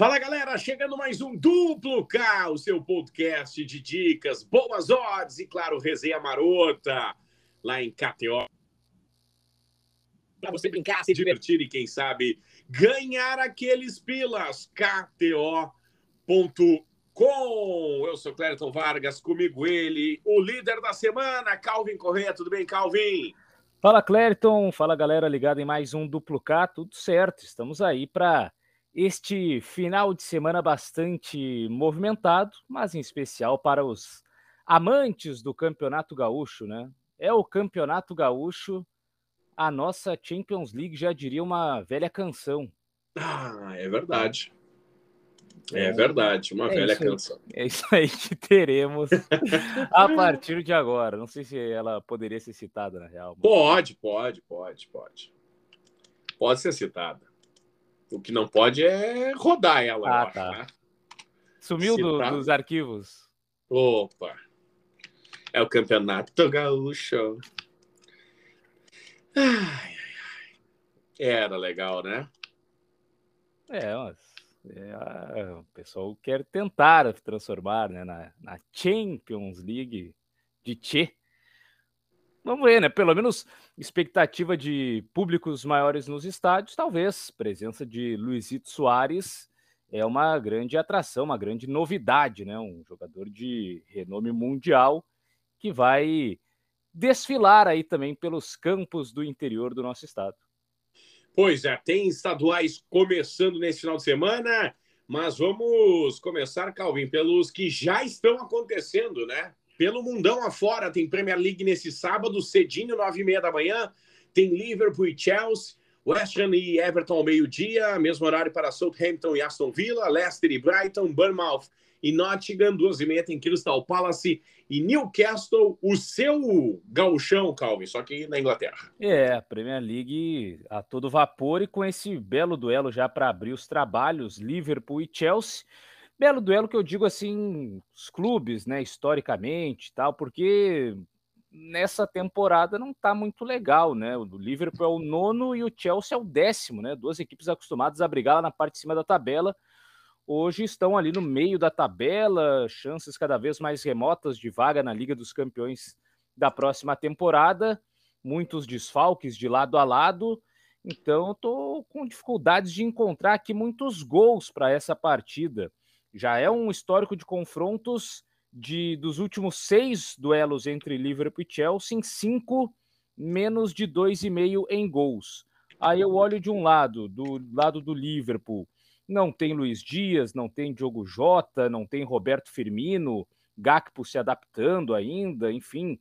Fala galera, chegando mais um Duplo K, o seu podcast de dicas, boas odds e claro, resenha marota lá em KTO. Para você brincar, se divertir e quem sabe ganhar aqueles pilas. KTO.com. Eu sou Clériton Vargas, comigo ele, o líder da semana, Calvin Correia. Tudo bem, Calvin? Fala Clériton, fala galera ligada em mais um Duplo K, tudo certo. Estamos aí para este final de semana bastante movimentado, mas em especial para os amantes do Campeonato Gaúcho, né? É o Campeonato Gaúcho, a nossa Champions League já diria uma velha canção. Ah, é verdade. É, é verdade, uma é velha canção. É isso aí que teremos a partir de agora. Não sei se ela poderia ser citada na real. Mas... Pode, pode, pode, pode. Pode ser citada. O que não pode é rodar ela, ah, acho, tá. né? Sumiu do, dos arquivos. Opa! É o campeonato gaúcho. Ai, ai, ai. Era legal, né? É, mas é, o pessoal quer tentar transformar né, na, na Champions League de Tchê. Vamos ver, né? Pelo menos expectativa de públicos maiores nos estádios, talvez. Presença de Luizito Soares é uma grande atração, uma grande novidade, né? Um jogador de renome mundial que vai desfilar aí também pelos campos do interior do nosso estado. Pois é, tem estaduais começando nesse final de semana, mas vamos começar, Calvin, pelos que já estão acontecendo, né? Pelo mundão afora, tem Premier League nesse sábado, cedinho, nove e meia da manhã. Tem Liverpool e Chelsea, West Ham e Everton ao meio-dia, mesmo horário para Southampton e Aston Villa, Leicester e Brighton, Bournemouth e Nottingham, duas e meia tem Crystal Palace e Newcastle, o seu gauchão, Calvin, só que na Inglaterra. É, a Premier League a todo vapor e com esse belo duelo já para abrir os trabalhos, Liverpool e Chelsea. Belo duelo que eu digo assim, os clubes, né, historicamente tal, porque nessa temporada não tá muito legal, né? O Liverpool é o nono e o Chelsea é o décimo, né? Duas equipes acostumadas a brigar lá na parte de cima da tabela. Hoje estão ali no meio da tabela, chances cada vez mais remotas de vaga na Liga dos Campeões da próxima temporada. Muitos desfalques de lado a lado. Então, estou com dificuldades de encontrar aqui muitos gols para essa partida já é um histórico de confrontos de dos últimos seis duelos entre Liverpool e Chelsea, em cinco menos de dois e meio em gols. Aí eu olho de um lado, do lado do Liverpool, não tem Luiz Dias, não tem Diogo Jota, não tem Roberto Firmino, Gakpo se adaptando ainda, enfim,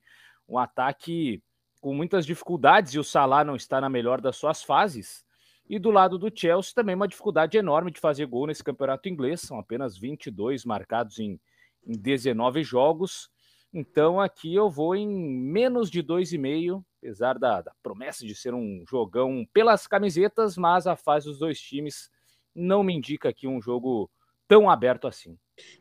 um ataque com muitas dificuldades e o Salah não está na melhor das suas fases. E do lado do Chelsea também uma dificuldade enorme de fazer gol nesse campeonato inglês, são apenas 22 marcados em, em 19 jogos. Então aqui eu vou em menos de 2,5, apesar da, da promessa de ser um jogão pelas camisetas, mas a fase dos dois times não me indica aqui um jogo tão aberto assim.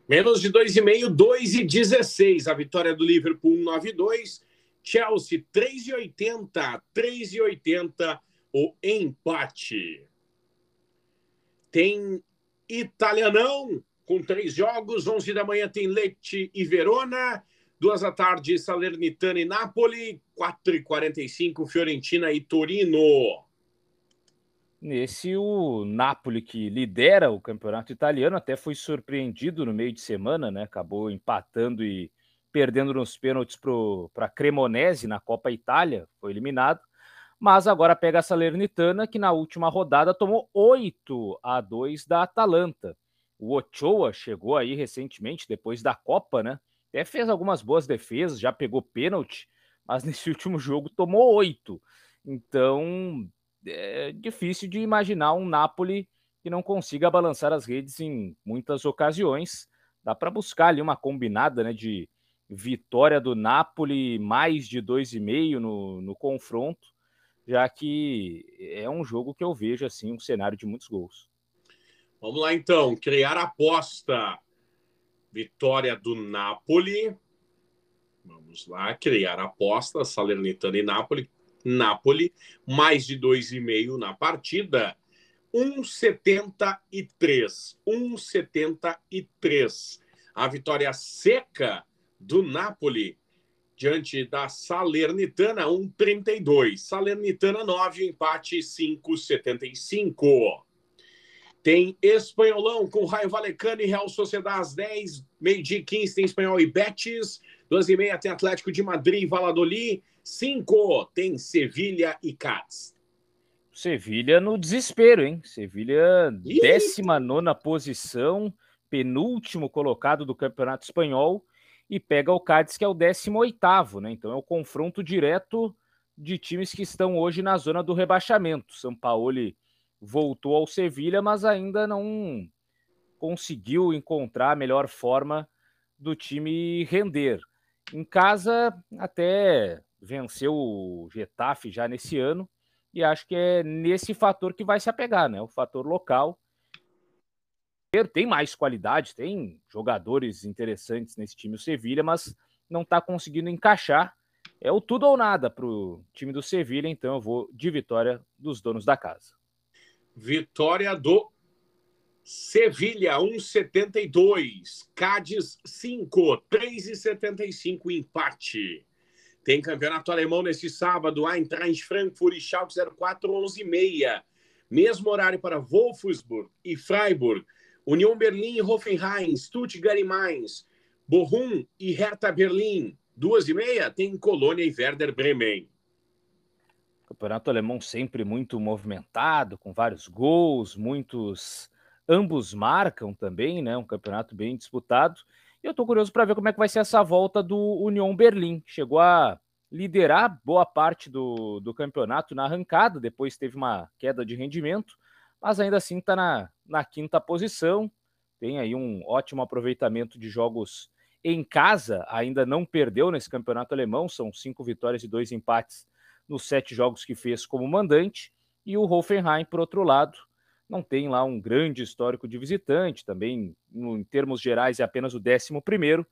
Menos de 2,5, 2,16. A vitória do Liverpool 1,92. Chelsea 3,80, 3,80 o empate. Tem Italianão com três jogos. 11 da manhã tem Lecce e Verona. Duas da tarde, Salernitana e Napoli. 4 e 45 Fiorentina e Torino. Nesse, o Napoli, que lidera o campeonato italiano, até foi surpreendido no meio de semana, né? Acabou empatando e perdendo nos pênaltis para Cremonese na Copa Itália, foi eliminado mas agora pega a Salernitana, que na última rodada tomou 8 a 2 da Atalanta. O Ochoa chegou aí recentemente, depois da Copa, né? Até fez algumas boas defesas, já pegou pênalti, mas nesse último jogo tomou 8. Então, é difícil de imaginar um Napoli que não consiga balançar as redes em muitas ocasiões. Dá para buscar ali uma combinada né, de vitória do Napoli, mais de 2,5 no, no confronto já que é um jogo que eu vejo assim um cenário de muitos gols. Vamos lá então, criar aposta. Vitória do Napoli. Vamos lá, criar aposta, Salernitana e Napoli. Napoli, mais de dois e meio na partida. 1,73. 1,73. A vitória seca do Napoli diante da Salernitana, 1,32. Salernitana 9, empate 5,75. Tem Espanholão com Raio Valecano e Real Sociedade às 10, meio-dia 15 tem Espanhol e Betis, 12 e meia tem Atlético de Madrid e Valladolid, 5 tem Sevilha e Cádiz. Sevilha no desespero, hein? Sevilha, 19 posição, penúltimo colocado do Campeonato Espanhol e pega o Cádiz, que é o 18, né? Então é o confronto direto de times que estão hoje na zona do rebaixamento. São Paulo voltou ao Sevilha, mas ainda não conseguiu encontrar a melhor forma do time render. Em casa, até venceu o Getafe já nesse ano, e acho que é nesse fator que vai se apegar, né? O fator local. Tem mais qualidade, tem jogadores interessantes nesse time, o Sevilha, mas não está conseguindo encaixar. É o tudo ou nada para o time do Sevilha, então eu vou de vitória dos donos da casa. Vitória do Sevilha, 1,72. Cádiz, 5. 3,75 empate. Tem campeonato alemão nesse sábado. Eintracht Frankfurt e Schalke 04, 11 h Mesmo horário para Wolfsburg e Freiburg. União Berlim Hoffenheim. Stuttgart e Mainz. Bochum e Hertha Berlim. Duas e meia tem Colônia e Werder Bremen. Campeonato alemão sempre muito movimentado, com vários gols, muitos. Ambos marcam também, né? Um campeonato bem disputado. E eu estou curioso para ver como é que vai ser essa volta do União Berlim. Chegou a liderar boa parte do, do campeonato na arrancada, depois teve uma queda de rendimento, mas ainda assim está na, na quinta posição. Tem aí um ótimo aproveitamento de jogos em casa, ainda não perdeu nesse campeonato alemão, são cinco vitórias e dois empates nos sete jogos que fez como mandante, e o Hoffenheim, por outro lado, não tem lá um grande histórico de visitante, também em termos gerais é apenas o décimo primeiro,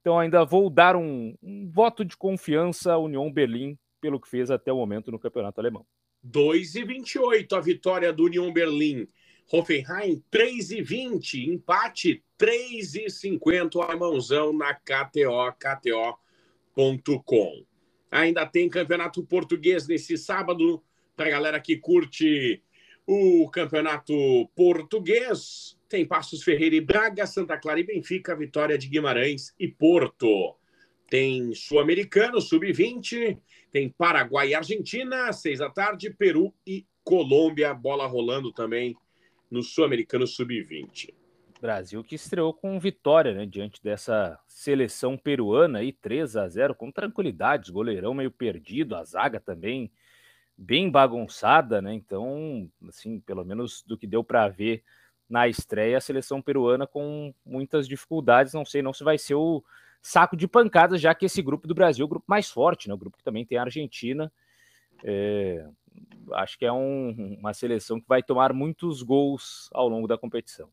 então ainda vou dar um, um voto de confiança à União Berlim pelo que fez até o momento no campeonato alemão. 2 e 28 a vitória do União Berlim. Hoffenheim 3 e 20, empate 3 e 50 o alemãozão na KTO, KTO.com. Ainda tem campeonato português nesse sábado, para a galera que curte o campeonato português. Tem Passos Ferreira e Braga, Santa Clara e Benfica, Vitória de Guimarães e Porto. Tem Sul-Americano, Sub-20. Tem Paraguai e Argentina, seis da tarde. Peru e Colômbia, bola rolando também no Sul-Americano Sub-20. Brasil que estreou com vitória, né, diante dessa seleção peruana aí 3 a 0 com tranquilidade, goleirão meio perdido, a zaga também bem bagunçada, né? Então, assim, pelo menos do que deu para ver na estreia, a seleção peruana com muitas dificuldades, não sei não se vai ser o saco de pancadas, já que esse grupo do Brasil é o grupo mais forte, né? O grupo que também tem a Argentina. É, acho que é um, uma seleção que vai tomar muitos gols ao longo da competição.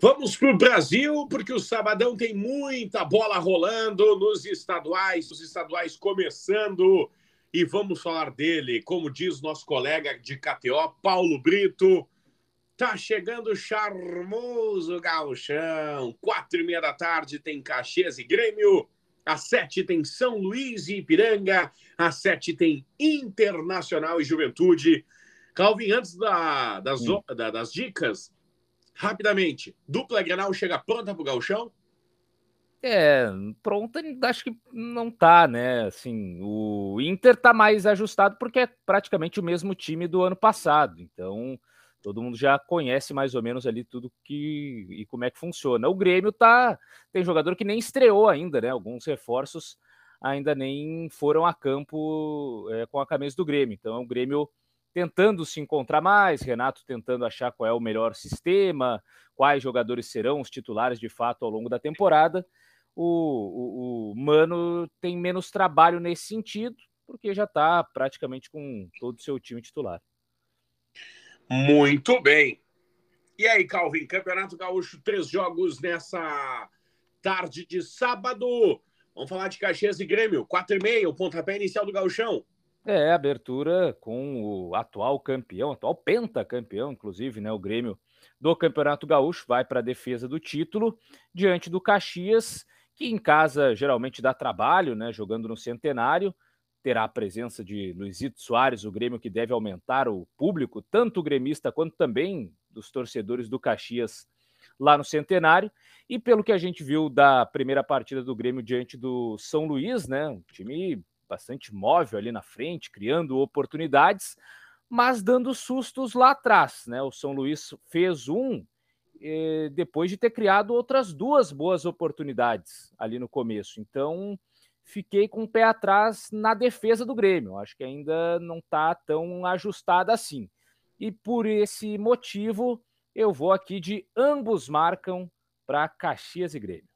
Vamos para o Brasil, porque o sabadão tem muita bola rolando nos estaduais, os estaduais começando. E vamos falar dele, como diz nosso colega de KTO, Paulo Brito. Tá chegando o charmoso gauchão. Quatro e meia da tarde tem Caxias e Grêmio. Às sete tem São Luís e Ipiranga. Às sete tem Internacional e Juventude. Calvin, antes da, das, da, das dicas, rapidamente, dupla Grenal chega pronta para o Gauchão? É, pronta, acho que não tá, né? Assim, o Inter tá mais ajustado porque é praticamente o mesmo time do ano passado. Então, todo mundo já conhece mais ou menos ali tudo que e como é que funciona. O Grêmio tá tem jogador que nem estreou ainda, né? Alguns reforços ainda nem foram a campo é, com a camisa do Grêmio. Então, o Grêmio tentando se encontrar mais, Renato tentando achar qual é o melhor sistema, quais jogadores serão os titulares de fato ao longo da temporada. O, o, o Mano tem menos trabalho nesse sentido, porque já está praticamente com todo o seu time titular. Muito bem. E aí, Calvin, Campeonato Gaúcho, três jogos nessa tarde de sábado. Vamos falar de Caxias e Grêmio, quatro e meia, o pontapé inicial do Gauchão. É, abertura com o atual campeão, atual pentacampeão, inclusive, né? O Grêmio do Campeonato Gaúcho vai para a defesa do título diante do Caxias, que em casa geralmente dá trabalho, né? Jogando no centenário. Terá a presença de Luizito Soares, o Grêmio que deve aumentar o público, tanto o gremista quanto também dos torcedores do Caxias lá no Centenário. E pelo que a gente viu da primeira partida do Grêmio diante do São Luís, né? Um time bastante móvel ali na frente, criando oportunidades, mas dando sustos lá atrás, né? O São Luís fez um eh, depois de ter criado outras duas boas oportunidades ali no começo. Então, fiquei com o pé atrás na defesa do Grêmio. Acho que ainda não está tão ajustada assim. E por esse motivo, eu vou aqui de ambos marcam para Caxias e Grêmio.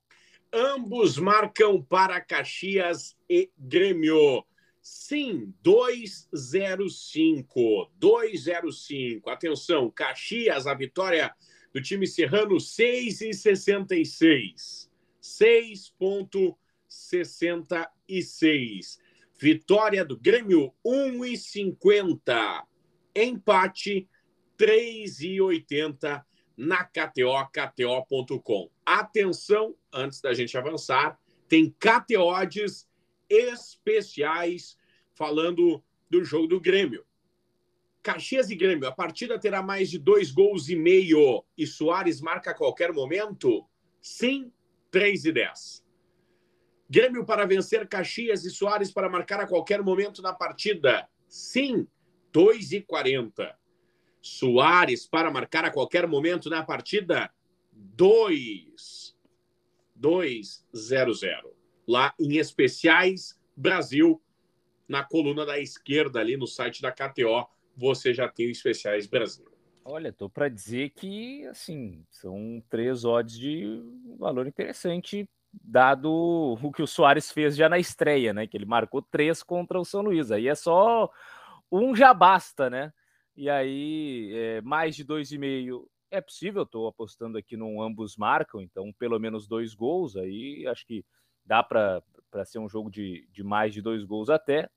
Ambos marcam para Caxias e Grêmio. Sim, 205. 205. Atenção, Caxias, a vitória do time serrano, 6,66. 6,66. Vitória do Grêmio, 1,50. Empate, 3,80 na KTO, KTO.com. Atenção, antes da gente avançar, tem KTOs especiais falando do jogo do Grêmio. Caxias e Grêmio, a partida terá mais de dois gols e meio e Soares marca a qualquer momento? Sim, 3 e 10. Grêmio para vencer Caxias e Soares para marcar a qualquer momento na partida? Sim, 2 e 40. Soares para marcar a qualquer momento na partida? 2. 2 0 0. Lá em especiais Brasil, na coluna da esquerda ali no site da KTO, você já tem o especiais Brasil. Olha, tô para dizer que assim, são três odds de valor interessante dado o que o Soares fez já na estreia, né? Que ele marcou três contra o São Luís. Aí é só um já basta, né? E aí, é, mais de 2,5 é possível, estou apostando aqui num ambos marcam, então pelo menos dois gols, aí acho que dá para ser um jogo de, de mais de dois gols até.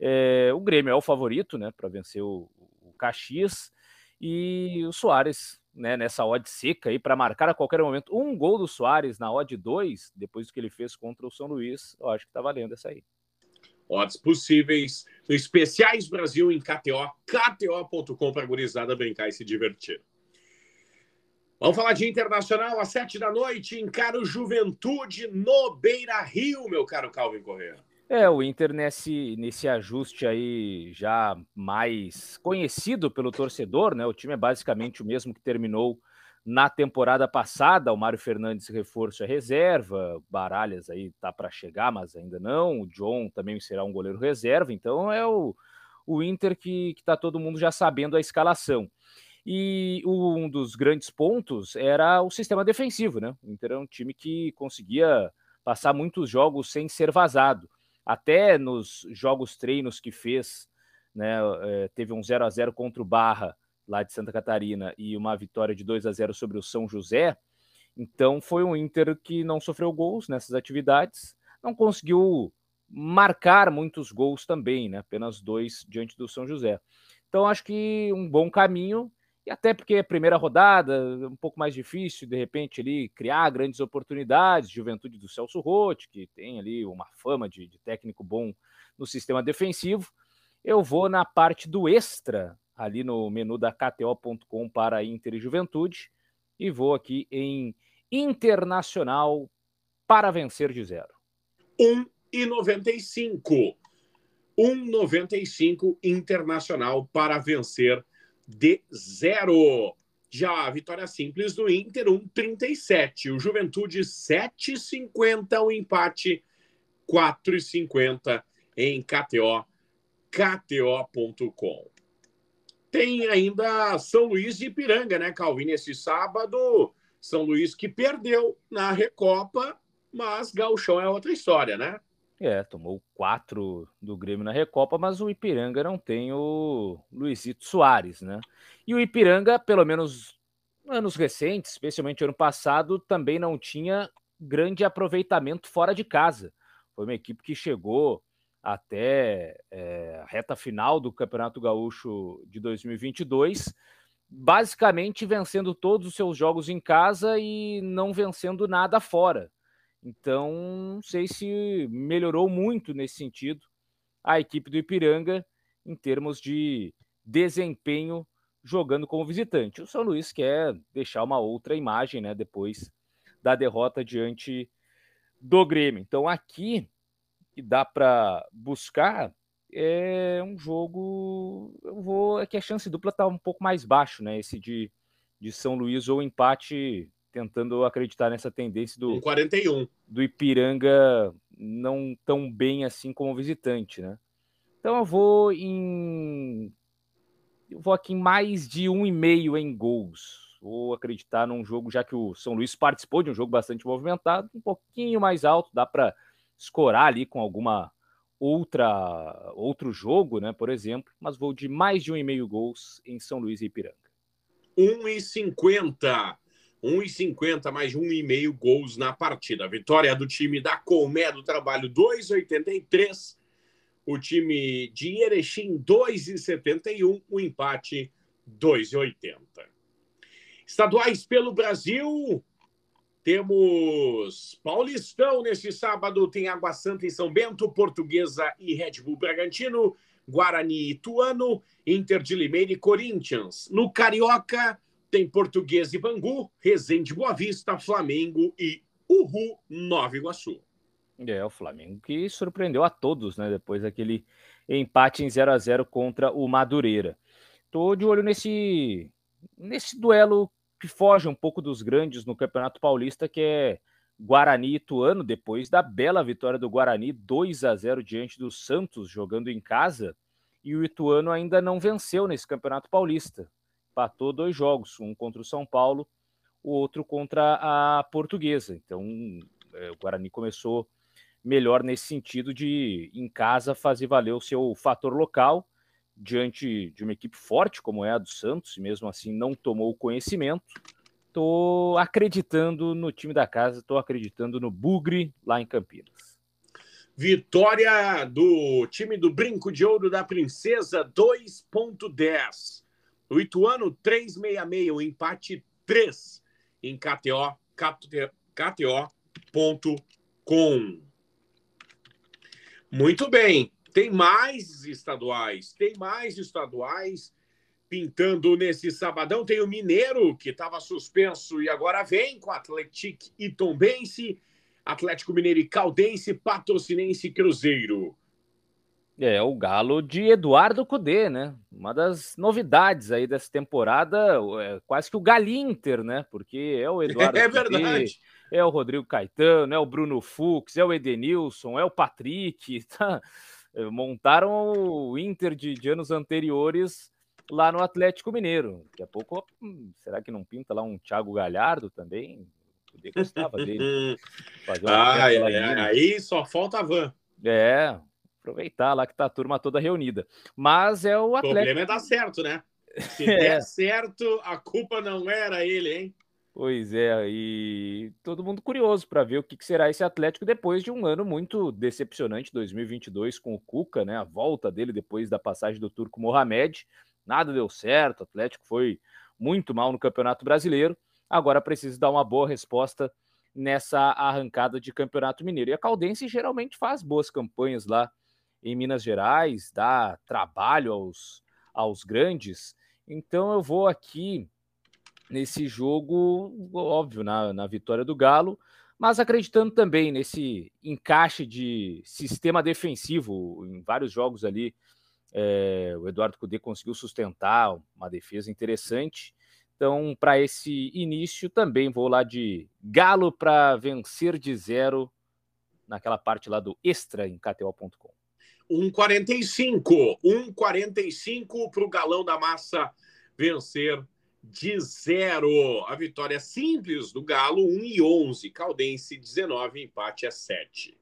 É, o Grêmio é o favorito, né, para vencer o, o Caxias, e o Soares, né, nessa odd seca aí, para marcar a qualquer momento um gol do Soares na odd 2, depois do que ele fez contra o São Luís, eu acho que tá valendo essa aí odds possíveis no Especiais Brasil em KTO, kto.com para gurizada brincar e se divertir. Vamos falar de Internacional às sete da noite, encara o Juventude no Beira Rio, meu caro Calvin Correa. É, o Inter nesse, nesse ajuste aí já mais conhecido pelo torcedor, né? O time é basicamente o mesmo que terminou na temporada passada, o Mário Fernandes reforço é reserva, Baralhas aí tá para chegar, mas ainda não. O John também será um goleiro reserva, então é o, o Inter que, que tá todo mundo já sabendo a escalação. E um dos grandes pontos era o sistema defensivo, né? O Inter é um time que conseguia passar muitos jogos sem ser vazado. Até nos jogos treinos que fez, né? Eh, teve um 0 a 0 contra o Barra lá de Santa Catarina, e uma vitória de 2 a 0 sobre o São José. Então foi um Inter que não sofreu gols nessas atividades, não conseguiu marcar muitos gols também, né? Apenas dois diante do São José. Então acho que um bom caminho e até porque a primeira rodada um pouco mais difícil, de repente ali criar grandes oportunidades, Juventude do Celso Rotti, que tem ali uma fama de, de técnico bom no sistema defensivo. Eu vou na parte do extra ali no menu da KTO.com para Inter e Juventude. E vou aqui em Internacional para vencer de zero. 1,95. 1,95 Internacional para vencer de zero. Já a vitória simples do Inter, 1,37. O Juventude, 7,50. O empate, 4,50 em KTO, KTO.com. Tem ainda São Luís de Ipiranga, né, Calvin? Esse sábado, São Luís que perdeu na Recopa, mas Gauchão é outra história, né? É, tomou quatro do Grêmio na Recopa, mas o Ipiranga não tem o Luizito Soares, né? E o Ipiranga, pelo menos anos recentes, especialmente ano passado, também não tinha grande aproveitamento fora de casa. Foi uma equipe que chegou até é, a reta final do Campeonato Gaúcho de 2022, basicamente vencendo todos os seus jogos em casa e não vencendo nada fora. Então, não sei se melhorou muito nesse sentido a equipe do Ipiranga em termos de desempenho jogando como visitante. O São Luís quer deixar uma outra imagem, né, depois da derrota diante do Grêmio. Então aqui que dá para buscar é um jogo, eu vou, é que a chance dupla está um pouco mais baixo, né, esse de, de São Luís ou empate, tentando acreditar nessa tendência do 41 do Ipiranga não tão bem assim como visitante, né? Então eu vou em eu vou aqui em mais de um e meio em gols. Vou acreditar num jogo, já que o São Luís participou de um jogo bastante movimentado, um pouquinho mais alto, dá para escorar ali com alguma outra outro jogo, né, por exemplo, mas vou de mais de um e meio gols em São Luís e Ipiranga. 1,50. 1,50 mais de um e meio gols na partida. Vitória do time da Colmé do Trabalho 2,83 o time de Erechim 2,71, o empate 2,80. Estaduais pelo Brasil, temos Paulistão neste sábado, tem Água Santa em São Bento, Portuguesa e Red Bull Bragantino, Guarani e Ituano, Inter de Limeira e Corinthians. No Carioca, tem Portuguesa e Bangu, Resende Boa Vista, Flamengo e Uhu Nova Iguaçu. É, o Flamengo que surpreendeu a todos, né? Depois daquele empate em 0 a 0 contra o Madureira. Tô de olho nesse, nesse duelo que foge um pouco dos grandes no Campeonato Paulista, que é Guarani e Ituano, depois da bela vitória do Guarani, 2 a 0 diante do Santos, jogando em casa. E o Ituano ainda não venceu nesse Campeonato Paulista. Empatou dois jogos, um contra o São Paulo, o outro contra a Portuguesa. Então, é, o Guarani começou melhor nesse sentido de, em casa, fazer valer o seu fator local diante de uma equipe forte como é a do Santos, e mesmo assim não tomou conhecimento. Estou acreditando no time da casa, estou acreditando no Bugre lá em Campinas. Vitória do time do Brinco de Ouro da Princesa, 2.10. O Ituano, 3,66. O empate, 3 em KTO, KTO.com. Muito bem. Tem mais estaduais, tem mais estaduais pintando nesse sabadão. Tem o Mineiro, que estava suspenso e agora vem com Atlético e Tombense, Atlético Mineiro e Caldense, Patrocinense e Cruzeiro. É, o Galo de Eduardo Cudê, né? Uma das novidades aí dessa temporada, é quase que o Galinter, né? Porque é o Eduardo É Cudê, verdade é o Rodrigo Caetano, é o Bruno Fux, é o Edenilson, é o Patrick. Tá? Eh, montaram o Inter de, de anos anteriores lá no Atlético Mineiro. Daqui a pouco, hum, será que não pinta lá um Thiago Galhardo também? Poder gostava dele. Fazer ah, é, é, aí só falta a van. É, aproveitar lá que tá a turma toda reunida. Mas é o Atlético. O problema é dar certo, né? Se é. der certo, a culpa não era ele, hein? Pois é, e todo mundo curioso para ver o que, será esse Atlético depois de um ano muito decepcionante, 2022, com o Cuca, né? A volta dele depois da passagem do Turco Mohamed. Nada deu certo, o Atlético foi muito mal no Campeonato Brasileiro. Agora precisa dar uma boa resposta nessa arrancada de Campeonato Mineiro. E a Caldense geralmente faz boas campanhas lá em Minas Gerais, dá trabalho aos, aos grandes. Então eu vou aqui nesse jogo, óbvio, na, na vitória do Galo, mas acreditando também nesse encaixe de sistema defensivo em vários jogos ali. É, o Eduardo Cudê conseguiu sustentar uma defesa interessante. Então, para esse início, também vou lá de Galo para vencer de zero naquela parte lá do extra em KTO.com. 1,45. 1,45 para o Galão da Massa vencer de zero. A vitória simples do Galo, 1 e 11. Caldense, 19, empate é 7.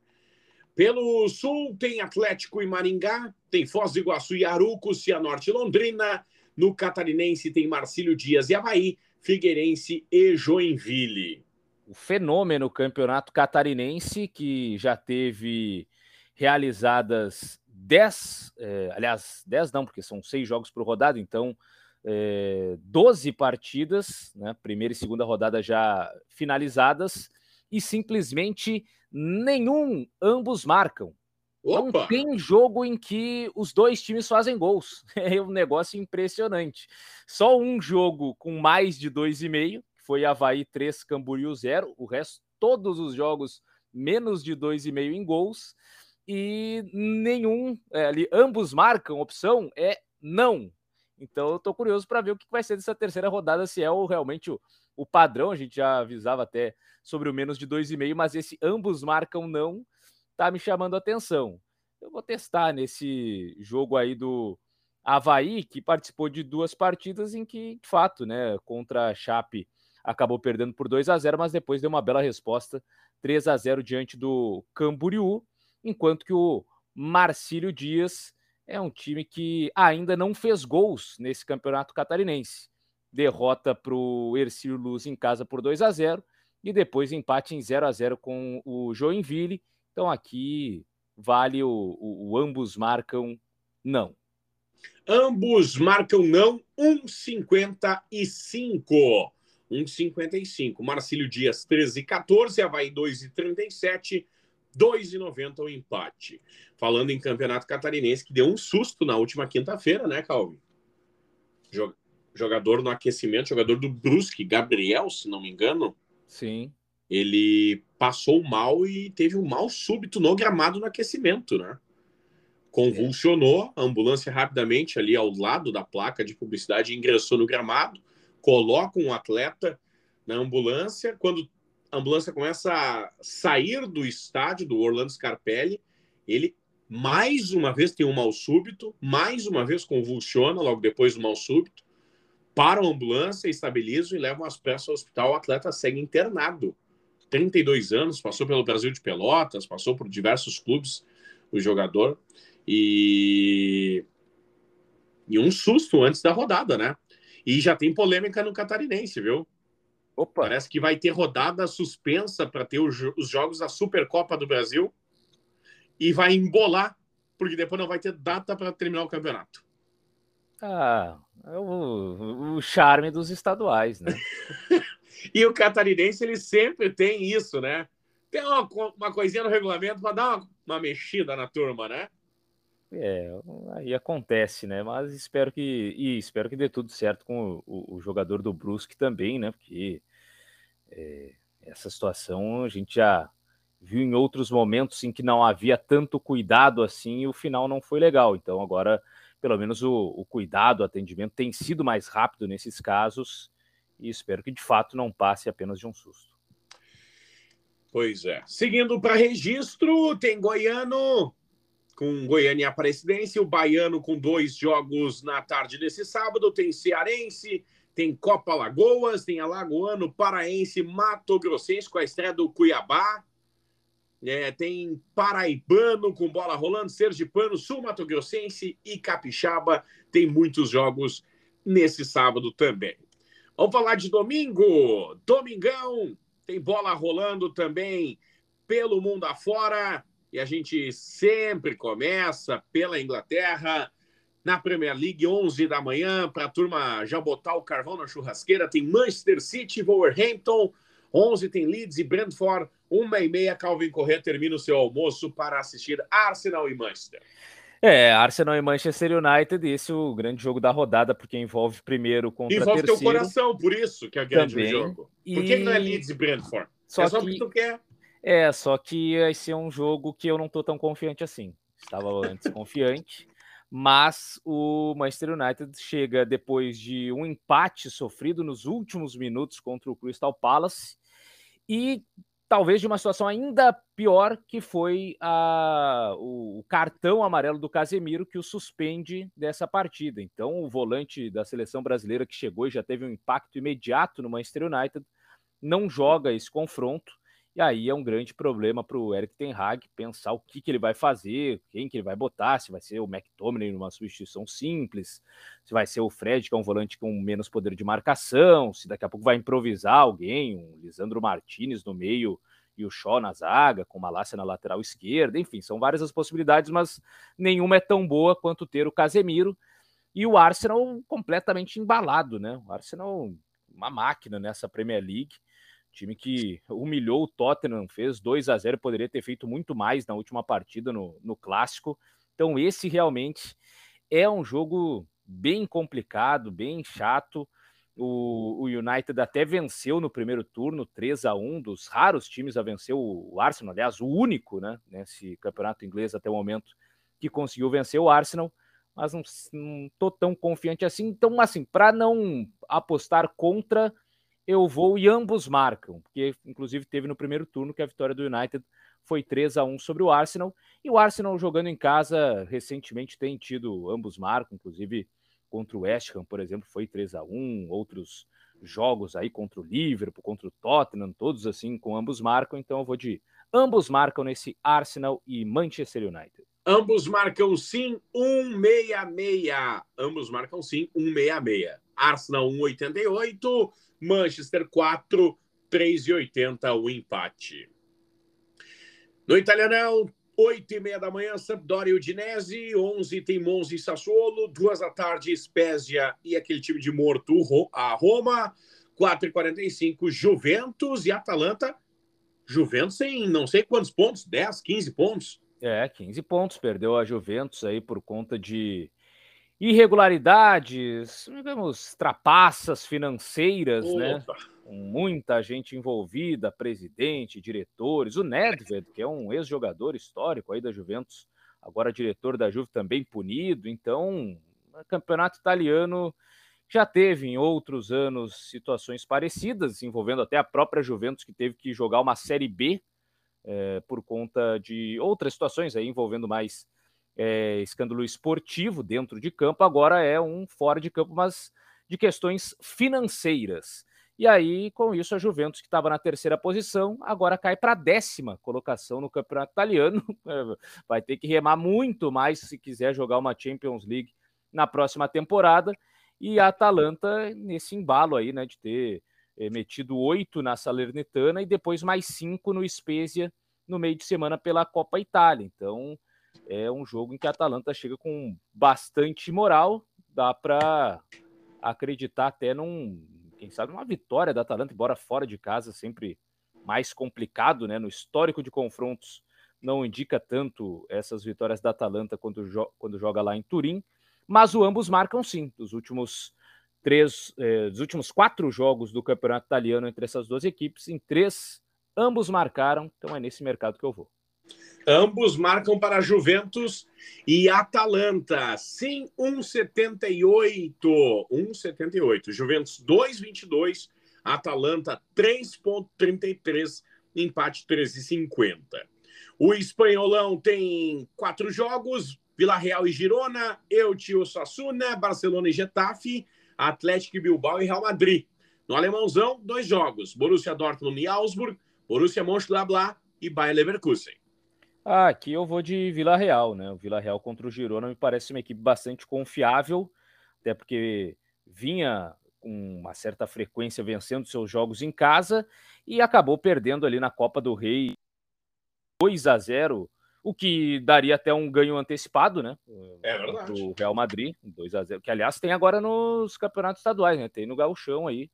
Pelo Sul, tem Atlético e Maringá, tem Foz do Iguaçu e Aruco, Cianorte e Londrina. No Catarinense, tem Marcílio Dias e Havaí, Figueirense e Joinville. O fenômeno campeonato catarinense, que já teve realizadas 10, é, aliás, 10 não, porque são seis jogos por rodada, então é, 12 partidas, né, primeira e segunda rodada já finalizadas, e simplesmente nenhum ambos marcam. Opa. Não tem jogo em que os dois times fazem gols. É um negócio impressionante. Só um jogo com mais de 2,5, que foi Havaí 3, Camboriú 0. O resto, todos os jogos, menos de 2,5 em gols. E nenhum, é, ali, ambos marcam, opção é não. Então eu tô curioso para ver o que vai ser dessa terceira rodada, se é o, realmente o, o padrão. A gente já avisava até sobre o menos de 2,5, mas esse ambos marcam não tá me chamando a atenção. Eu vou testar nesse jogo aí do Havaí, que participou de duas partidas em que, de fato, né, contra a Chape acabou perdendo por 2 a 0 mas depois deu uma bela resposta, 3 a 0 diante do Camboriú, enquanto que o Marcílio Dias é um time que ainda não fez gols nesse campeonato catarinense. Derrota para o Ercílio Luz em casa por 2 a 0 e depois empate em 0 a 0 com o Joinville então aqui vale o, o, o ambos marcam não. Ambos marcam não 1,55. 1,55. Marcílio Dias 13 e 14, Havaí 2 e 37, 2,90 o empate. Falando em campeonato catarinense, que deu um susto na última quinta-feira, né, Calvin? Jogador no aquecimento, jogador do Brusque, Gabriel, se não me engano. Sim ele passou mal e teve um mal súbito no gramado no aquecimento, né? Convulsionou, a ambulância rapidamente ali ao lado da placa de publicidade ingressou no gramado, coloca um atleta na ambulância. Quando a ambulância começa a sair do estádio do Orlando Scarpelli, ele mais uma vez tem um mal súbito, mais uma vez convulsiona logo depois do mal súbito, para a ambulância, estabilizam e levam as peças ao hospital. O atleta segue internado 32 anos, passou pelo Brasil de Pelotas, passou por diversos clubes, o jogador, e, e um susto antes da rodada, né? E já tem polêmica no Catarinense, viu? Opa. Parece que vai ter rodada suspensa para ter os, os jogos da Supercopa do Brasil e vai embolar, porque depois não vai ter data para terminar o campeonato. Ah, é o, o charme dos estaduais, né? E o catarinense, ele sempre tem isso, né? Tem uma, uma coisinha no regulamento para dar uma, uma mexida na turma, né? É, aí acontece, né? Mas espero que e espero que dê tudo certo com o, o jogador do Brusque também, né? Porque é, essa situação a gente já viu em outros momentos em que não havia tanto cuidado assim e o final não foi legal. Então agora, pelo menos o, o cuidado, o atendimento tem sido mais rápido nesses casos e espero que de fato não passe apenas de um susto. Pois é. Seguindo para registro, tem Goiano com Goiânia e Aparecidense, o Baiano com dois jogos na tarde desse sábado, tem Cearense, tem Copa Lagoas, tem Alagoano, Paraense, Mato Grossense com a estreia do Cuiabá, é, tem Paraibano com bola rolando, Sergipano, Sul Mato Grossense e Capixaba, tem muitos jogos nesse sábado também. Vamos falar de domingo. Domingão, tem bola rolando também pelo mundo afora. E a gente sempre começa pela Inglaterra, na Premier League, 11 da manhã, para a turma já botar o carvão na churrasqueira. Tem Manchester City, Wolverhampton, 11 tem Leeds e Brentford, 1 e meia, Calvin Correa termina o seu almoço para assistir Arsenal e Manchester. É, Arsenal e Manchester United, esse é o grande jogo da rodada, porque envolve primeiro contra envolve terceiro. Envolve teu coração, por isso que é grande Também. jogo. Por que não é Leeds e Brentford? Só é só que... porque tu quer. É, só que esse é um jogo que eu não tô tão confiante assim. Estava antes confiante, mas o Manchester United chega depois de um empate sofrido nos últimos minutos contra o Crystal Palace e talvez de uma situação ainda pior, que foi a, o cartão amarelo do Casemiro que o suspende dessa partida. Então, o volante da seleção brasileira que chegou e já teve um impacto imediato no Manchester United não joga esse confronto. E aí é um grande problema para o Eric Ten Hag pensar o que, que ele vai fazer, quem que ele vai botar, se vai ser o McTominay numa substituição simples, se vai ser o Fred, que é um volante com menos poder de marcação, se daqui a pouco vai improvisar alguém, um Lisandro Martinez no meio e o Shaw na zaga, com o Malásia na lateral esquerda, enfim, são várias as possibilidades, mas nenhuma é tão boa quanto ter o Casemiro e o Arsenal completamente embalado, né? O Arsenal, uma máquina nessa Premier League, time que humilhou o Tottenham, fez 2 a 0 poderia ter feito muito mais na última partida no, no clássico. Então, esse realmente é um jogo bem complicado, bem chato. O, o, United até venceu no primeiro turno, 3 a 1 dos raros times a vencer o, o Arsenal, aliás, o único, né, nesse campeonato inglês até o momento que conseguiu vencer o Arsenal, mas não, tô tão confiante assim. Então, assim, para não apostar contra, eu vou e ambos marcam, porque inclusive teve no primeiro turno que a vitória do United foi 3 a 1 sobre o Arsenal, e o Arsenal jogando em casa recentemente tem tido ambos marcam, inclusive contra o West Ham, por exemplo, foi 3 a 1 outros jogos aí contra o Liverpool, contra o Tottenham, todos assim com ambos marcam, então eu vou de ambos marcam nesse Arsenal e Manchester United. Ambos marcam sim 166. Ambos marcam sim 166. Arsenal 188, Manchester 4, 3,80 o empate. No Italianão, 8 e meia da manhã, Sampdoria e Udinese, 11 tem Monza e Sassuolo, 2 da tarde, Spezia e aquele time de morto, a Roma, 4 e 45 Juventus e Atalanta. Juventus tem não sei quantos pontos, 10, 15 pontos. É, 15 pontos, perdeu a Juventus aí por conta de irregularidades, digamos, trapaças financeiras, né? Opa. né? Com muita gente envolvida, presidente, diretores, o Nedved, que é um ex-jogador histórico aí da Juventus, agora diretor da Juve também punido, então, o campeonato italiano já teve em outros anos situações parecidas, envolvendo até a própria Juventus, que teve que jogar uma Série B é, por conta de outras situações aí envolvendo mais é, escândalo esportivo dentro de campo, agora é um fora de campo, mas de questões financeiras. E aí, com isso, a Juventus, que estava na terceira posição, agora cai para a décima colocação no campeonato italiano. Vai ter que remar muito mais se quiser jogar uma Champions League na próxima temporada. E a Atalanta, nesse embalo aí, né, de ter é, metido oito na Salernitana e depois mais cinco no Spezia no meio de semana pela Copa Itália. Então, é um jogo em que a Atalanta chega com bastante moral, dá para acreditar até num, quem sabe, uma vitória da Atalanta, embora fora de casa sempre mais complicado, né? No histórico de confrontos não indica tanto essas vitórias da Atalanta quando, jo quando joga lá em Turim, mas o ambos marcam sim. Dos últimos três, eh, dos últimos quatro jogos do campeonato italiano entre essas duas equipes, em três ambos marcaram, então é nesse mercado que eu vou. Ambos marcam para Juventus e Atalanta. Sim, 1,78. 1,78. Juventus 2,22. Atalanta 3,33. Empate 13,50. O espanholão tem quatro jogos: Vila Real e Girona, Eutio Sassuna, Barcelona e Getafe, Atlético e Bilbao e Real Madrid. No alemãozão, dois jogos: Borussia Dortmund e Augsburg, Borussia Mönchengladbach e Bayer Leverkusen. Ah, aqui eu vou de Vila Real, né? O Vila Real contra o Girona me parece uma equipe bastante confiável, até porque vinha com uma certa frequência vencendo seus jogos em casa e acabou perdendo ali na Copa do Rei 2 a 0, o que daria até um ganho antecipado, né? É verdade. O Real Madrid, 2 a 0, que aliás tem agora nos campeonatos estaduais, né? Tem no Gauchão aí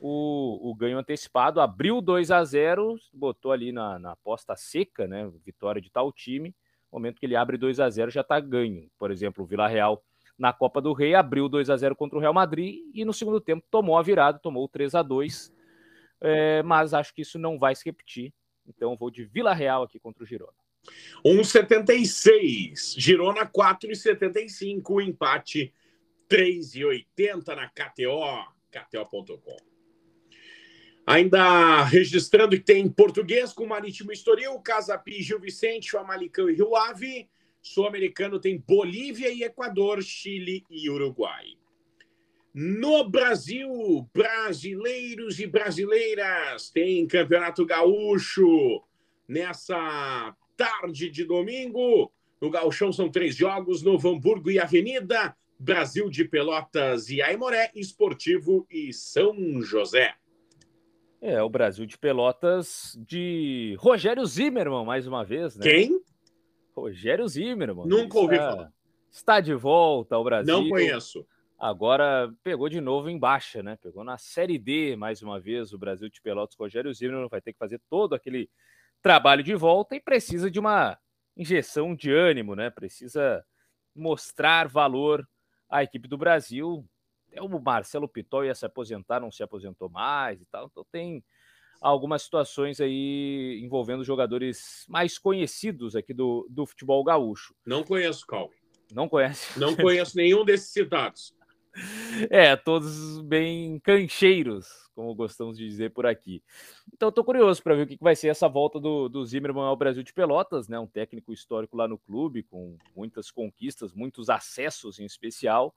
o, o ganho antecipado, abriu 2 a 0 botou ali na, na aposta seca, né? Vitória de tal time. momento que ele abre 2 a 0 já está ganho. Por exemplo, o Vila Real na Copa do Rei abriu 2 a 0 contra o Real Madrid e no segundo tempo tomou a virada, tomou 3 a 2 é, mas acho que isso não vai se repetir. Então vou de Vila Real aqui contra o Girona. 1,76. Girona 4,75. Empate 3,80 na KTO. KTO.com. Ainda registrando que tem português com Marítimo Estoril, Casapi, Gil Vicente, Famalicão e Rio Ave. Sul-americano tem Bolívia e Equador, Chile e Uruguai. No Brasil, brasileiros e brasileiras, tem Campeonato Gaúcho nessa tarde de domingo. No Gauchão são três jogos, Novo Hamburgo e Avenida, Brasil de Pelotas e Aimoré, Esportivo e São José. É, o Brasil de Pelotas de Rogério Zimmermann, mais uma vez, né? Quem? Rogério Zimmermann. Nunca ouvi está, falar. Está de volta ao Brasil. Não conheço. Agora pegou de novo em baixa, né? Pegou na Série D mais uma vez o Brasil de Pelotas. Rogério Zimmermann vai ter que fazer todo aquele trabalho de volta e precisa de uma injeção de ânimo, né? Precisa mostrar valor à equipe do Brasil. Até o Marcelo Pitol ia se aposentar, não se aposentou mais e tal. Então tem algumas situações aí envolvendo jogadores mais conhecidos aqui do, do futebol gaúcho. Não conheço, Calvin. Não conhece? Não conheço nenhum desses citados. É, todos bem cancheiros, como gostamos de dizer por aqui. Então, estou curioso para ver o que vai ser essa volta do, do Zimmermann ao Brasil de Pelotas, né? Um técnico histórico lá no clube, com muitas conquistas, muitos acessos em especial.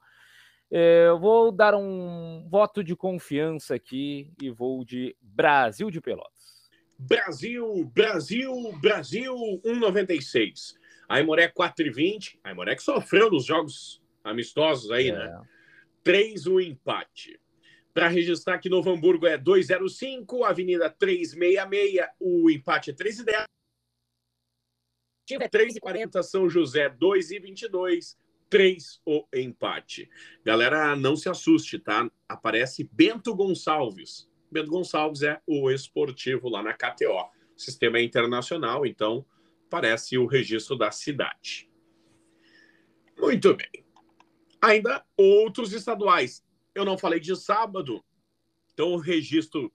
É, eu vou dar um voto de confiança aqui e vou de Brasil de Pelotas. Brasil, Brasil, Brasil 1,96. Aimoré 4,20. Aimoré que sofreu nos jogos amistosos aí, é. né? 3 o empate. Para registrar que Novo Hamburgo é 205, Avenida 366, o empate é 3 e 10. 3 e 40, São José 2 e 22, 3 o empate. Galera, não se assuste, tá? Aparece Bento Gonçalves. Bento Gonçalves é o esportivo lá na KTO. O sistema é internacional, então aparece o registro da cidade. Muito bem. Ainda outros estaduais. Eu não falei de sábado, então o registro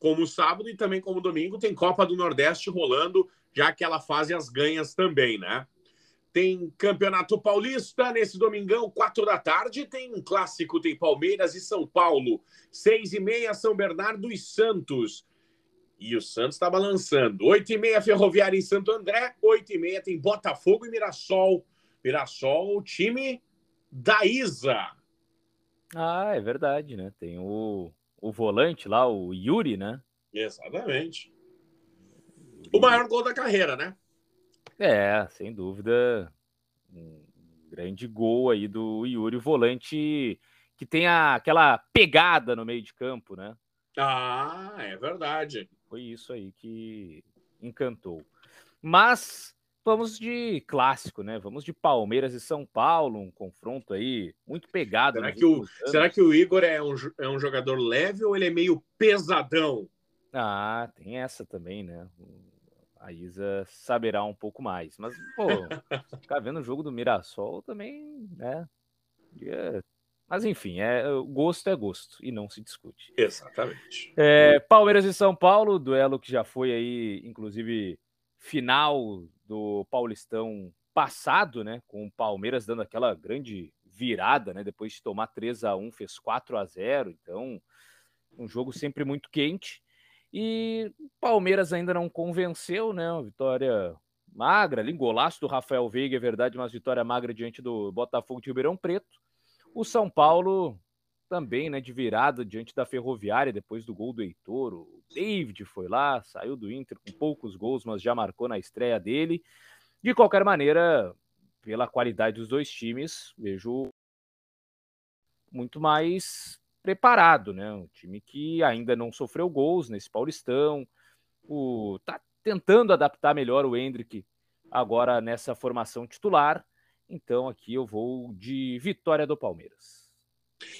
como sábado e também como domingo tem Copa do Nordeste rolando, já que ela faz as ganhas também, né? Tem Campeonato Paulista nesse domingão, quatro da tarde. Tem um clássico, tem Palmeiras e São Paulo. Seis e meia, São Bernardo e Santos. E o Santos está balançando. Oito e meia, Ferroviária em Santo André. Oito e meia tem Botafogo e Mirassol. Mirassol, o time da Isa. Ah, é verdade, né? Tem o, o volante lá, o Yuri, né? Exatamente. O maior gol da carreira, né? É, sem dúvida, um grande gol aí do Yuri, volante que tem a, aquela pegada no meio de campo, né? Ah, é verdade. Foi isso aí que encantou. Mas vamos de clássico, né? Vamos de Palmeiras e São Paulo, um confronto aí muito pegado. Será, que o, será que o Igor é um, é um jogador leve ou ele é meio pesadão? Ah, tem essa também, né? A Isa saberá um pouco mais. Mas, pô, ficar vendo o jogo do Mirassol também, né? É... Mas enfim, é, gosto é gosto e não se discute. Exatamente. É, Palmeiras e São Paulo, duelo que já foi aí, inclusive, final do Paulistão passado, né? Com o Palmeiras dando aquela grande virada, né? Depois de tomar 3 a 1 fez 4 a 0 Então, um jogo sempre muito quente. E Palmeiras ainda não convenceu, né? Uma vitória magra, ali, golaço do Rafael Veiga, é verdade, mas vitória magra diante do Botafogo de Ribeirão Preto. O São Paulo também, né, de virada diante da Ferroviária, depois do gol do Heitor. O David foi lá, saiu do Inter com poucos gols, mas já marcou na estreia dele. De qualquer maneira, pela qualidade dos dois times, vejo muito mais preparado, né? Um time que ainda não sofreu gols nesse Paulistão, o tá tentando adaptar melhor o Hendrick agora nessa formação titular. Então aqui eu vou de vitória do Palmeiras.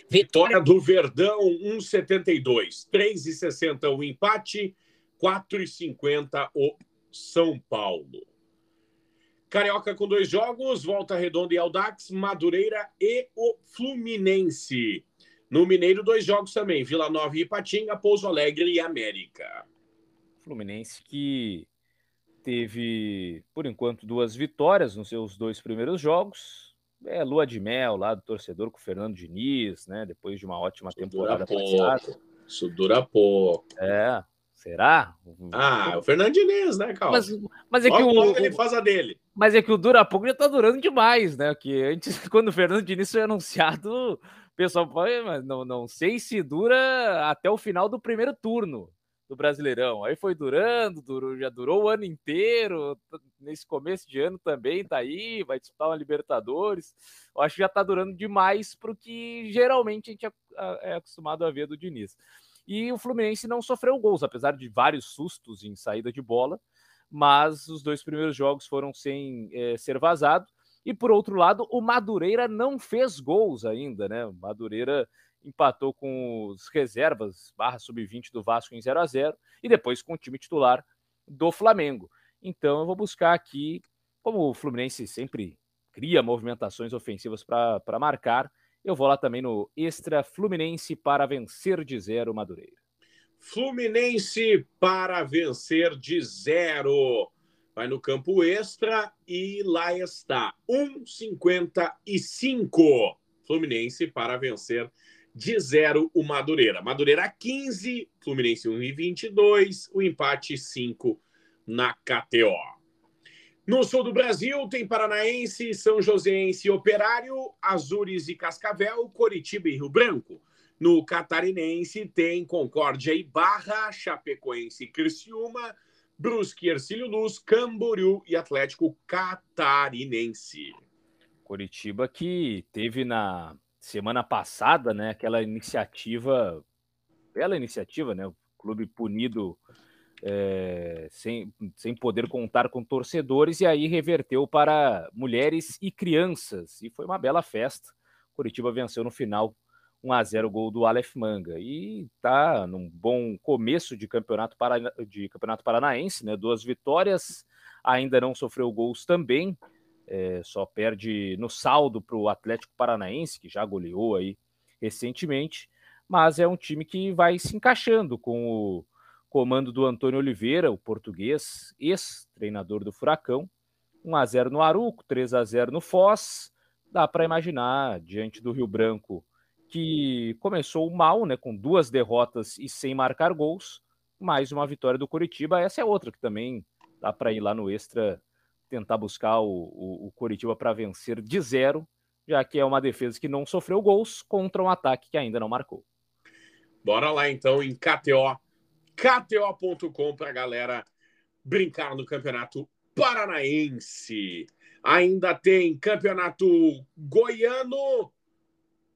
Vitória do Verdão 1,72, 3,60 o empate, 4,50 o São Paulo. Carioca com dois jogos, Volta Redonda e Aldax, Madureira e o Fluminense. No Mineiro, dois jogos também: Vila Nova e Ipatinga, Pouso Alegre e América. Fluminense que teve, por enquanto, duas vitórias nos seus dois primeiros jogos. É lua de mel lá do torcedor com o Fernando Diniz, né? Depois de uma ótima Isso temporada dura. Pouco. Isso dura pouco. É, será? Ah, é o Fernando Diniz, né, Carlos? Mas, mas é logo, que o logo ele faz a dele. Mas é que o dura pouco já tá durando demais, né? Que antes, quando o Fernando Diniz foi anunciado, pessoal fala, mas não, não sei se dura até o final do primeiro turno do Brasileirão. Aí foi durando, durou, já durou o ano inteiro. Nesse começo de ano também tá aí, vai disputar uma Libertadores. Eu acho que já tá durando demais para o que geralmente a gente é, acostumado a ver do Diniz. E o Fluminense não sofreu gols, apesar de vários sustos em saída de bola, mas os dois primeiros jogos foram sem é, ser vazado. E por outro lado, o Madureira não fez gols ainda, né? O Madureira empatou com os reservas, barra sub-20 do Vasco em 0 a 0 e depois com o time titular do Flamengo. Então eu vou buscar aqui, como o Fluminense sempre cria movimentações ofensivas para marcar, eu vou lá também no Extra Fluminense para vencer de zero Madureira. Fluminense para vencer de zero. Vai no campo extra e lá está. 1,55. Fluminense para vencer de zero o Madureira. Madureira 15, Fluminense 1,22. O empate 5 na KTO. No sul do Brasil tem Paranaense, São Joséense Operário, Azures e Cascavel, Coritiba e Rio Branco. No Catarinense tem Concórdia e Barra, Chapecoense e Criciúma, Brusque, Ercílio Luz, Camboriú e Atlético Catarinense. Coritiba que teve na semana passada, né, aquela iniciativa, bela iniciativa, né, o clube punido é, sem, sem poder contar com torcedores, e aí reverteu para mulheres e crianças, e foi uma bela festa. Curitiba venceu no final 1 a 0 gol do Aleph Manga e tá num bom começo de campeonato, para, de campeonato paranaense, né? Duas vitórias, ainda não sofreu gols também, é, só perde no saldo para o Atlético Paranaense, que já goleou aí recentemente, mas é um time que vai se encaixando com o comando do Antônio Oliveira, o português, ex-treinador do Furacão. 1 a 0 no Aruco, 3 a 0 no Foz. Dá para imaginar, diante do Rio Branco, que começou mal, né, com duas derrotas e sem marcar gols, mais uma vitória do Curitiba. Essa é outra que também dá para ir lá no extra tentar buscar o, o, o Curitiba para vencer de zero, já que é uma defesa que não sofreu gols contra um ataque que ainda não marcou. Bora lá então em KTO KTO.com para a galera brincar no Campeonato Paranaense. Ainda tem Campeonato Goiano.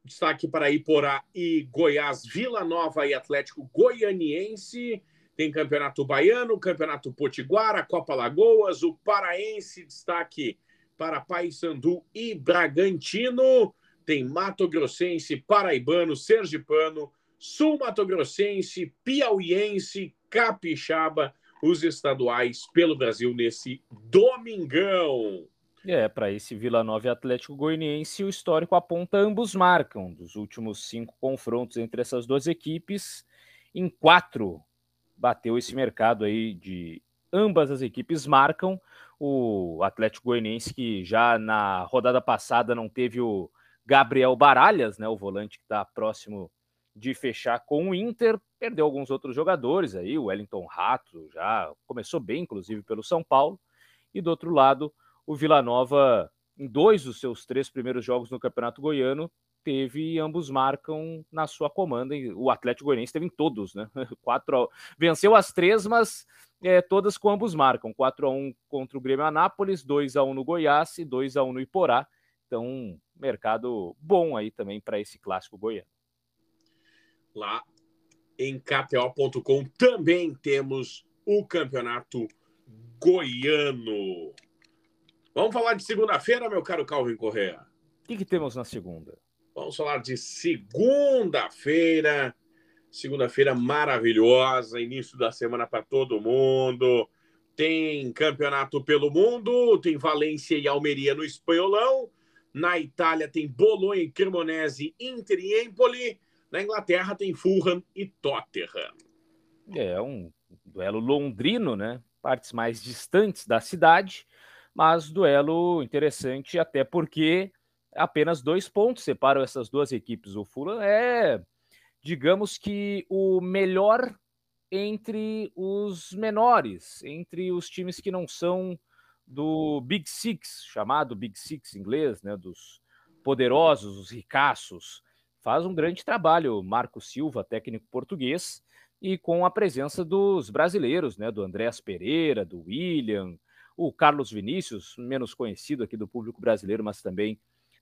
Destaque para Iporá e Goiás, Vila Nova e Atlético Goianiense. Tem Campeonato Baiano, Campeonato Potiguara, Copa Lagoas, o Paraense. Destaque para Paysandu e Bragantino. Tem Mato Grossense, Paraibano, Sergipano, Sul Mato Grossense, Piauiense, Capixaba, os estaduais pelo Brasil nesse domingão. É, para esse Vila Nova e Atlético Goianiense, o histórico aponta ambos marcam. Dos últimos cinco confrontos entre essas duas equipes, em quatro bateu esse mercado aí de ambas as equipes marcam. O Atlético Goianiense, que já na rodada passada não teve o Gabriel Baralhas, né, o volante que está próximo de fechar com o Inter, perdeu alguns outros jogadores aí, o Wellington Rato já começou bem, inclusive pelo São Paulo, e do outro lado, o Vila Nova, em dois dos seus três primeiros jogos no Campeonato Goiano, teve ambos marcam na sua comanda. O Atlético Goianiense teve em todos, né? Quatro a... venceu as três, mas é, todas com ambos marcam. 4 a 1 contra o Grêmio Anápolis, 2 a 1 no Goiás e 2 a 1 no Iporá. Então, mercado bom aí também para esse clássico goiano lá em KTO.com. Também temos o campeonato goiano. Vamos falar de segunda-feira, meu caro Calvin Correa. O que, que temos na segunda? Vamos falar de segunda-feira. Segunda-feira maravilhosa, início da semana para todo mundo. Tem campeonato pelo mundo, tem Valência e Almeria no Espanholão. Na Itália tem Bolonha e Cremonese, Inter e Empoli. Na Inglaterra tem Fulham e Tottenham. É um duelo londrino, né? Partes mais distantes da cidade, mas duelo interessante até porque apenas dois pontos separam essas duas equipes. O Fulham é, digamos que, o melhor entre os menores, entre os times que não são do Big Six, chamado Big Six inglês, né? Dos poderosos, os ricaços faz um grande trabalho, Marco Silva, técnico português, e com a presença dos brasileiros, né, do Andréas Pereira, do William, o Carlos Vinícius, menos conhecido aqui do público brasileiro, mas também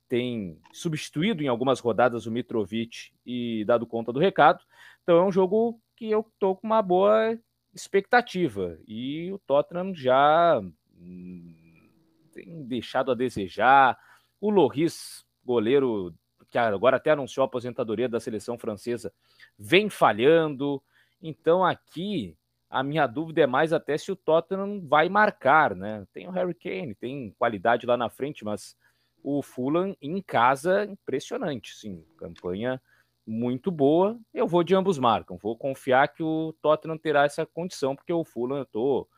tem substituído em algumas rodadas o Mitrovic e dado conta do recado. Então é um jogo que eu tô com uma boa expectativa. E o Tottenham já hum, tem deixado a desejar. O Loris, goleiro que agora até anunciou a aposentadoria da seleção francesa, vem falhando. Então aqui a minha dúvida é mais até se o Tottenham vai marcar, né? Tem o Harry Kane, tem qualidade lá na frente, mas o Fulham em casa impressionante, sim, campanha muito boa. Eu vou de ambos marcam, vou confiar que o Tottenham terá essa condição, porque o Fulham eu tô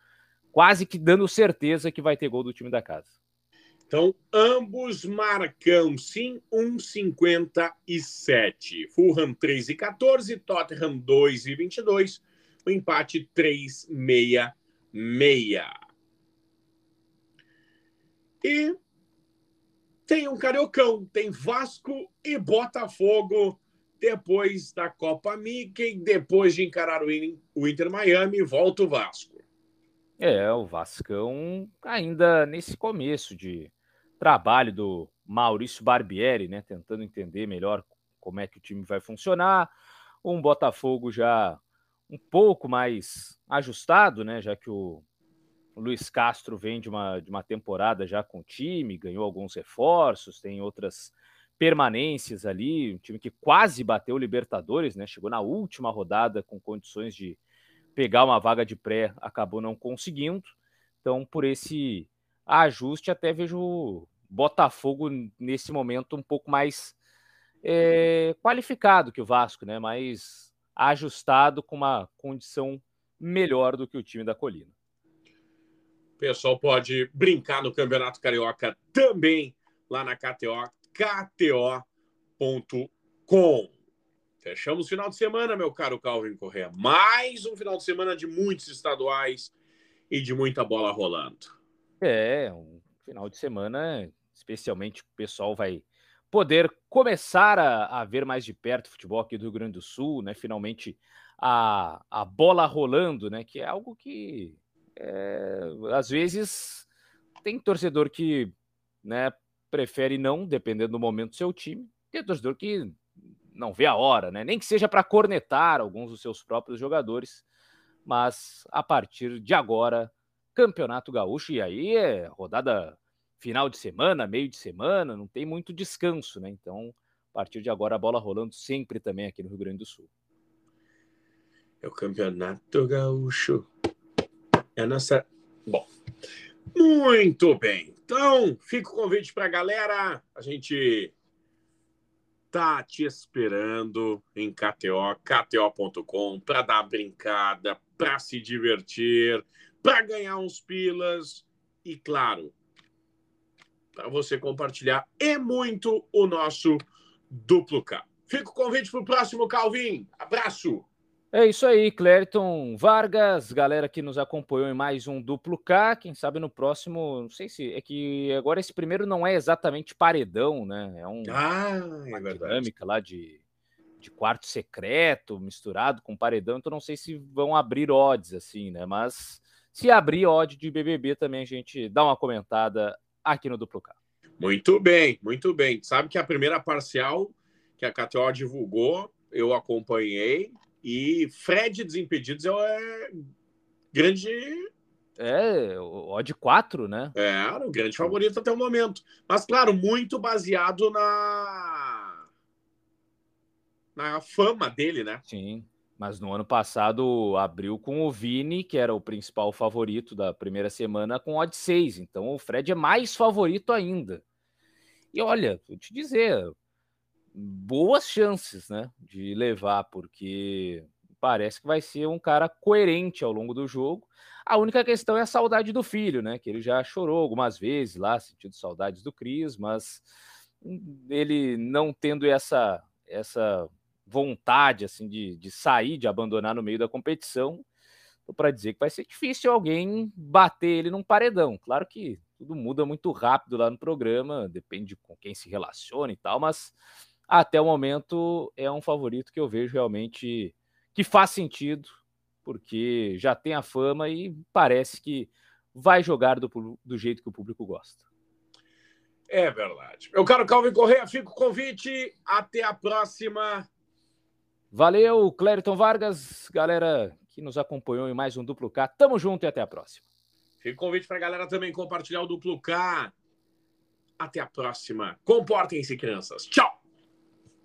quase que dando certeza que vai ter gol do time da casa. Então, ambos marcam sim 1,57. Fulham 3 e 14, Tottenham 2 e 22 o empate 3-6-6. E tem um cariocão, tem Vasco e Botafogo depois da Copa Mickey, depois de encarar o Inter Miami, volta o Vasco. É, o Vascão ainda nesse começo de trabalho do Maurício Barbieri, né, tentando entender melhor como é que o time vai funcionar. Um Botafogo já um pouco mais ajustado, né? Já que o, Luiz Castro vem de uma, de uma temporada já com o time, ganhou alguns reforços, tem outras permanências ali, um time que quase bateu o Libertadores, né? Chegou na última rodada com condições de pegar uma vaga de pré, acabou não conseguindo. Então, por esse ajuste, até vejo Botafogo nesse momento um pouco mais é, qualificado que o Vasco, né? Mais ajustado com uma condição melhor do que o time da Colina. O pessoal pode brincar no Campeonato Carioca também lá na KTO, kto.com. Fechamos o final de semana, meu caro Calvin Correa. Mais um final de semana de muitos estaduais e de muita bola rolando. É, um final de semana, especialmente o pessoal vai poder começar a, a, ver mais de perto o futebol aqui do Rio Grande do Sul, né? Finalmente a, a bola rolando, né? Que é algo que é, às vezes tem torcedor que né, prefere não, dependendo do momento do seu time. Tem torcedor que não vê a hora, né? Nem que seja para cornetar alguns dos seus próprios jogadores. Mas a partir de agora, Campeonato Gaúcho, e aí é rodada final de semana, meio de semana, não tem muito descanso, né? Então, a partir de agora, a bola rolando sempre também aqui no Rio Grande do Sul. É o Campeonato Gaúcho. É a nossa. Bom, muito bem. Então, fica o convite para a galera. A gente tá te esperando em KTO, kto.com, para dar brincada, para se divertir, para ganhar uns pilas e, claro, para você compartilhar e muito o nosso duplo K. Fica o convite para o próximo, Calvin. Abraço! É isso aí, Clériton Vargas, galera que nos acompanhou em mais um duplo K. Quem sabe no próximo, não sei se é que agora esse primeiro não é exatamente paredão, né? É um, ah, é uma verdade. dinâmica lá de, de quarto secreto misturado com paredão, então não sei se vão abrir odds assim, né? Mas se abrir odd de BBB também a gente dá uma comentada aqui no Duplo K. Muito bem, muito bem. Sabe que a primeira parcial que a KTO divulgou, eu acompanhei, e Fred Desimpedidos é grande. É, o odd 4, né? É, o grande favorito até o momento. Mas, claro, muito baseado na. na fama dele, né? Sim. Mas no ano passado abriu com o Vini, que era o principal favorito da primeira semana, com odd 6. Então o Fred é mais favorito ainda. E olha, vou te dizer, boas chances, né, de levar, porque parece que vai ser um cara coerente ao longo do jogo. A única questão é a saudade do filho, né, que ele já chorou algumas vezes lá, sentindo saudades do Cris, mas ele não tendo essa essa vontade assim de, de sair, de abandonar no meio da competição, para dizer que vai ser difícil alguém bater ele num paredão. Claro que tudo muda muito rápido lá no programa, depende com quem se relaciona e tal, mas até o momento é um favorito que eu vejo realmente que faz sentido, porque já tem a fama e parece que vai jogar do, do jeito que o público gosta. É verdade. Meu caro Calvin Correia, fica o convite. Até a próxima. Valeu, Clériton Vargas, galera que nos acompanhou em mais um Duplo K. Tamo junto e até a próxima. Fica o convite para a galera também compartilhar o Duplo K. Até a próxima. Comportem-se, crianças. Tchau!